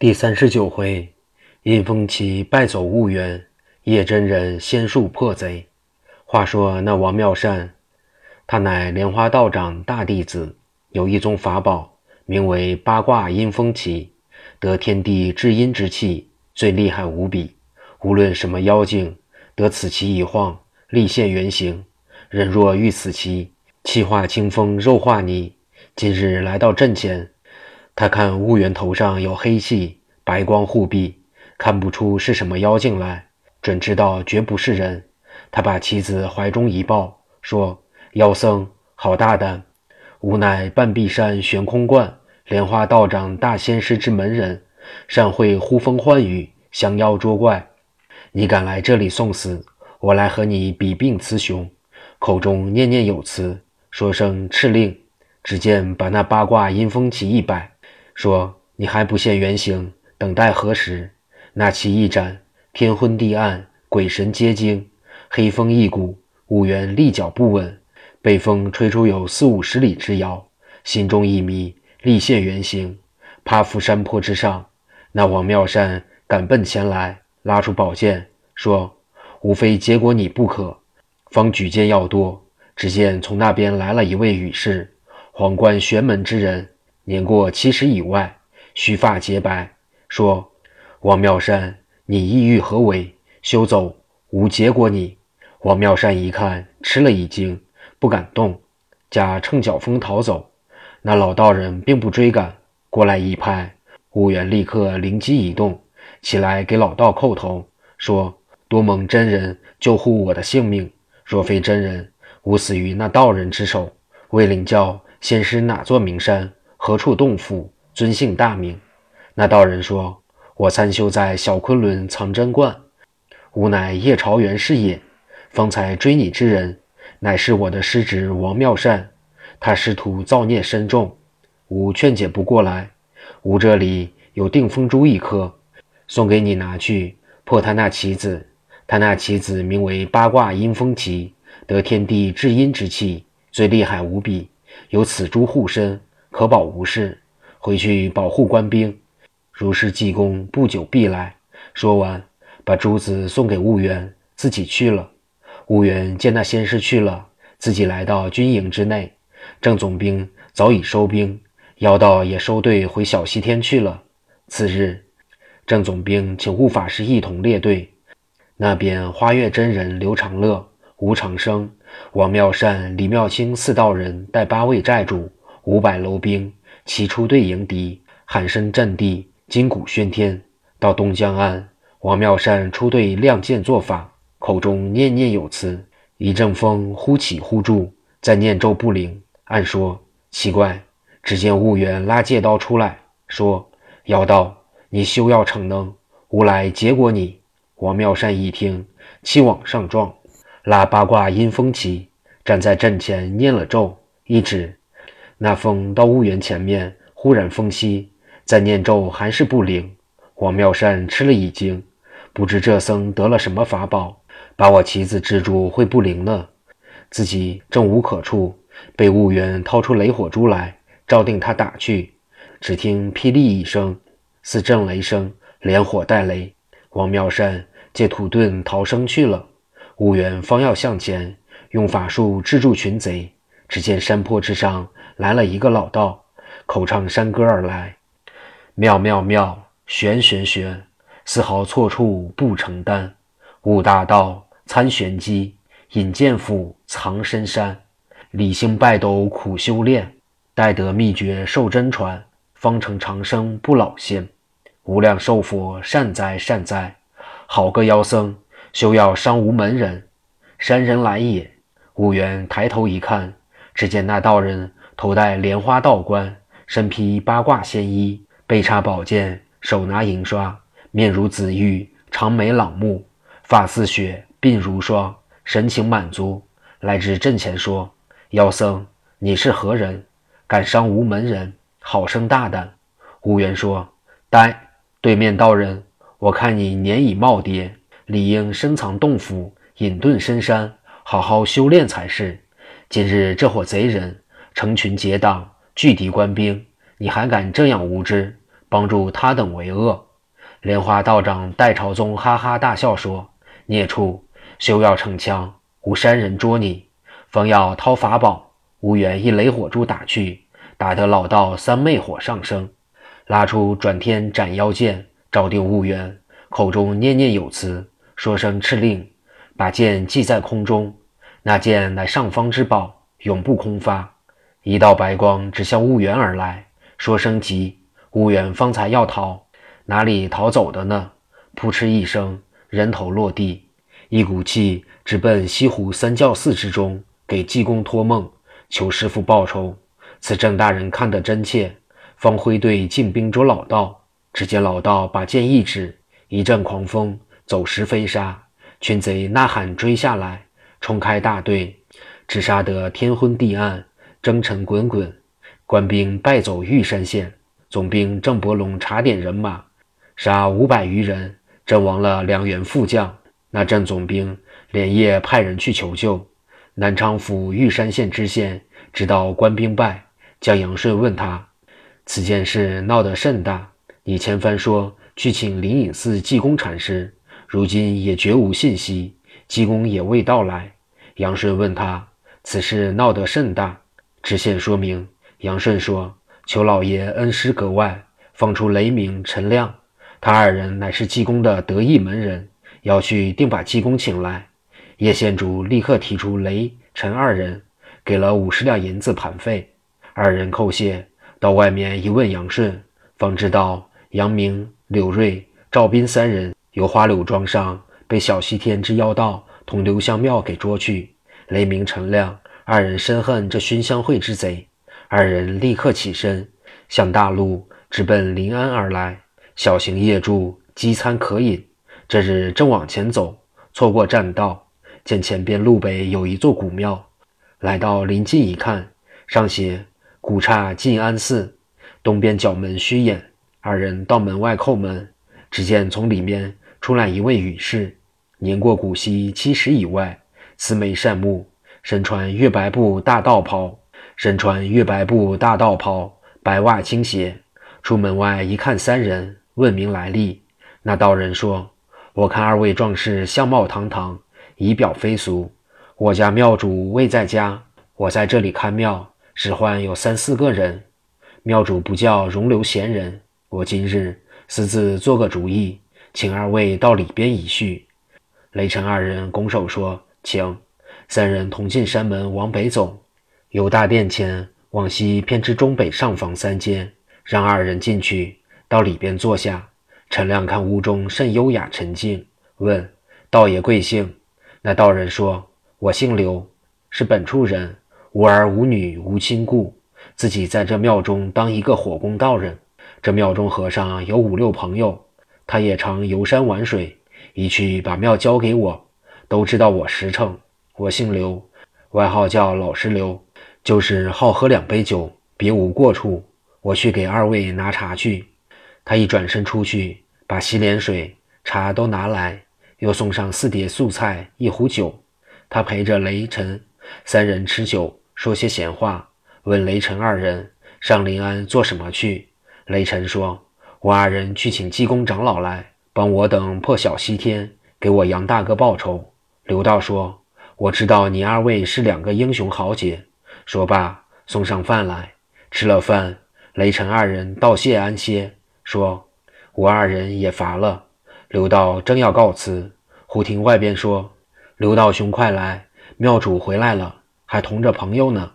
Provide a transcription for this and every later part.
第三十九回，阴风旗败走婺源，叶真人仙术破贼。话说那王妙善，他乃莲花道长大弟子，有一宗法宝，名为八卦阴风旗，得天地至阴之气，最厉害无比。无论什么妖精，得此旗一晃，立现原形。人若遇此旗，气化清风，肉化泥。今日来到阵前。他看婺源头上有黑气，白光护壁，看不出是什么妖精来，准知道绝不是人。他把妻子怀中一抱，说：“妖僧好大胆！吾乃半壁山悬空观莲花道长大仙师之门人，善会呼风唤雨、降妖捉怪。你敢来这里送死，我来和你比并雌雄。”口中念念有词，说声敕令，只见把那八卦阴风旗一摆。说：“你还不现原形，等待何时？”那旗一展，天昏地暗，鬼神皆惊，黑风一股，婺源立脚不稳，被风吹出有四五十里之遥，心中一迷，立现原形，趴伏山坡之上。那王妙善赶奔前来，拉出宝剑，说：“无非结果你不可。”方举剑要夺，只见从那边来了一位羽士，皇冠玄门之人。年过七十以外，须发洁白，说：“王妙善，你意欲何为？休走，吾结果你。”王妙善一看，吃了一惊，不敢动，假乘脚风逃走。那老道人并不追赶，过来一拍，婺源立刻灵机一动，起来给老道叩头，说：“多蒙真人救护我的性命，若非真人，吾死于那道人之手。为领教仙师哪座名山？”何处洞府？尊姓大名？那道人说：“我参修在小昆仑藏真观，吾乃叶朝元是也。方才追你之人，乃是我的师侄王妙善。他师徒造孽深重，吾劝解不过来。吾这里有定风珠一颗，送给你拿去破他那棋子。他那棋子名为八卦阴风旗，得天地至阴之气，最厉害无比。有此珠护身。”可保无事，回去保护官兵。如是济公不久必来。说完，把珠子送给婺源，自己去了。婺源见那仙师去了，自己来到军营之内。郑总兵早已收兵，妖道也收队回小西天去了。次日，郑总兵请悟法师一同列队。那边花月真人刘长乐、吴长生、王妙善、李妙清四道人带八位寨主。五百楼兵齐出队迎敌，喊声震地，金鼓喧天。到东江岸，王妙善出队亮剑作法，口中念念有词。一阵风忽起忽住，在念咒不灵。暗说奇怪。只见婺源拉戒刀出来，说：“妖道，你休要逞能，吾来结果你。”王妙善一听，气往上撞，拉八卦阴风旗，站在阵前念了咒，一指。那风到婺源前面，忽然风息，再念咒还是不灵。王妙善吃了一惊，不知这僧得了什么法宝，把我旗子制住会不灵呢？自己正无可处，被婺源掏出雷火珠来，照定他打去。只听霹雳一声，似震雷声，连火带雷。王妙善借土遁逃生去了。婺源方要向前，用法术制住群贼，只见山坡之上。来了一个老道，口唱山歌而来，妙妙妙，玄玄玄，丝毫错处不承担。悟大道参玄机，引剑斧藏深山。理性拜斗苦修炼，待得秘诀受真传，方成长生不老仙。无量寿佛善哉善哉，好个妖僧，休要伤无门人。山人来也。悟元抬头一看，只见那道人。头戴莲花道冠，身披八卦仙衣，背插宝剑，手拿银刷，面如紫玉，长眉朗目，发似雪，鬓如霜，神情满足，来至阵前说：“妖僧，你是何人？敢伤无门人？好生大胆！”无缘说：“呆，对面道人，我看你年已耄耋，理应深藏洞府，隐遁深山，好好修炼才是。今日这伙贼人。”成群结党，聚敌官兵，你还敢这样无知？帮助他等为恶。莲花道长戴朝宗哈哈大笑说：“孽畜，休要逞强，吾山人捉你，方要掏法宝，无缘一雷火珠打去，打得老道三昧火上升，拉出转天斩妖剑，照定婺源，口中念念有词，说声敕令，把剑系在空中。那剑乃上方之宝，永不空发。一道白光直向婺源而来，说声急，婺源方才要逃。”哪里逃走的呢？扑哧一声，人头落地，一股气直奔西湖三教寺之中，给济公托梦，求师傅报仇。此郑大人看得真切，方挥队进兵捉老道。只见老道把剑一指，一阵狂风，走石飞沙，群贼呐喊追下来，冲开大队，只杀得天昏地暗，征尘滚滚。官兵败走玉山县，总兵郑伯龙查点人马。杀五百余人，阵亡了两员副将。那镇总兵连夜派人去求救。南昌府玉山县知县知道官兵败，将杨顺问他：“此件事闹得甚大，你前番说去请灵隐寺济公禅师，如今也绝无信息，济公也未到来。”杨顺问他：“此事闹得甚大？”知县说明。杨顺说：“求老爷恩师格外，放出雷鸣、陈亮。”他二人乃是济公的得意门人，要去定把济公请来。叶县主立刻提出雷、陈二人，给了五十两银子盘费。二人叩谢，到外面一问杨顺，方知道杨明、柳瑞、赵斌三人由花柳庄上被小西天之妖道同留香庙给捉去。雷鸣、陈亮二人深恨这熏香会之贼，二人立刻起身，向大路直奔临安而来。小行夜住，饥餐渴饮。这日正往前走，错过栈道，见前边路北有一座古庙。来到临近一看，上写“古刹晋安寺”，东边角门虚掩。二人到门外叩门，只见从里面出来一位女士，年过古稀七十以外，慈眉善目，身穿月白布大道袍，身穿月白布大道袍，白袜青鞋。出门外一看，三人。问明来历，那道人说：“我看二位壮士相貌堂堂，仪表非俗。我家庙主未在家，我在这里看庙，只唤有三四个人。庙主不叫容留闲人，我今日私自做个主意，请二位到里边一叙。”雷陈二人拱手说：“请。”三人同进山门往北走，由大殿前往西偏至中北上房三间，让二人进去。到里边坐下，陈亮看屋中甚优雅沉静，问道爷贵姓？那道人说：“我姓刘，是本处人，无儿无女无亲故，自己在这庙中当一个火工道人。这庙中和尚有五六朋友，他也常游山玩水，一去把庙交给我，都知道我实诚。我姓刘，外号叫老实刘，就是好喝两杯酒，别无过处。我去给二位拿茶去。”他一转身出去，把洗脸水、茶都拿来，又送上四碟素菜、一壶酒。他陪着雷晨三人吃酒，说些闲话，问雷晨二人上临安做什么去。雷晨说：“我二人去请济公长老来帮我等破晓西天，给我杨大哥报仇。”刘道说：“我知道你二位是两个英雄豪杰。”说罢，送上饭来，吃了饭，雷晨二人道谢安歇。说：“我二人也乏了。”刘道正要告辞，忽听外边说：“刘道兄，快来！庙主回来了，还同着朋友呢。”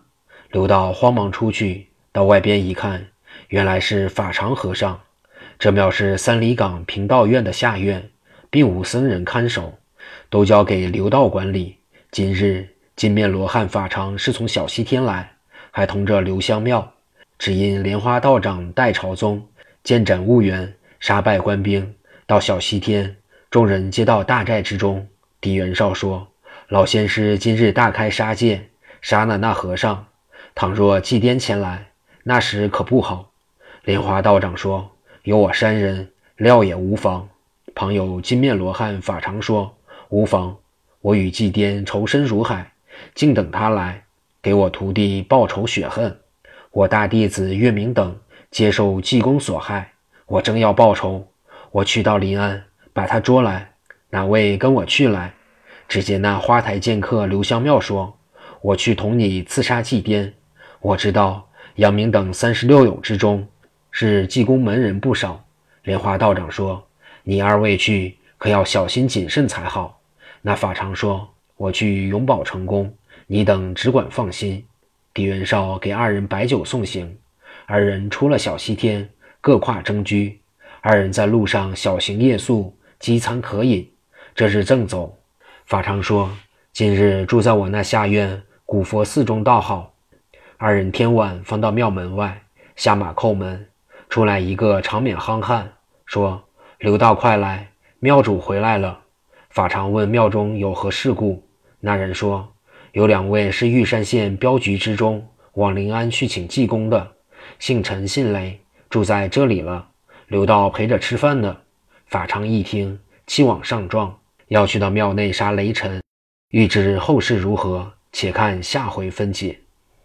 刘道慌忙出去，到外边一看，原来是法常和尚。这庙是三里岗平道院的下院，并无僧人看守，都交给刘道管理。今日金面罗汉法常是从小西天来，还同着刘香庙，只因莲花道长代朝宗。见斩婺源，杀败官兵，到小西天，众人皆到大寨之中。狄元绍说：“老仙师今日大开杀戒，杀了那和尚。倘若祭奠前来，那时可不好。”莲花道长说：“有我山人，料也无妨。”旁有金面罗汉法常说：“无妨，我与祭颠仇深如海，静等他来，给我徒弟报仇雪恨。我大弟子岳明等。”接受济公所害，我正要报仇，我去到临安，把他捉来。哪位跟我去来？只见那花台剑客刘香庙说：“我去同你刺杀祭颠。”我知道杨明等三十六友之中，是济公门人不少。莲花道长说：“你二位去，可要小心谨慎才好。”那法常说：“我去永保成功，你等只管放心。”狄元绍给二人摆酒送行，二人出了小西天，各跨征居。二人在路上小行夜宿，饥餐渴饮。这日正走，法常说：“今日住在我那下院古佛寺中倒好。”二人天晚方到庙门外下马叩门，出来一个长面憨汉，说：“刘道快来，庙主回来了。”法常问庙中有何事故，那人说：“有两位是玉山县镖局之中往临安去请济公的，姓陈姓雷，住在这里了。刘道陪着吃饭呢。”法常一听，气往上撞。要去到庙内杀雷尘，欲知后事如何，且看下回分解。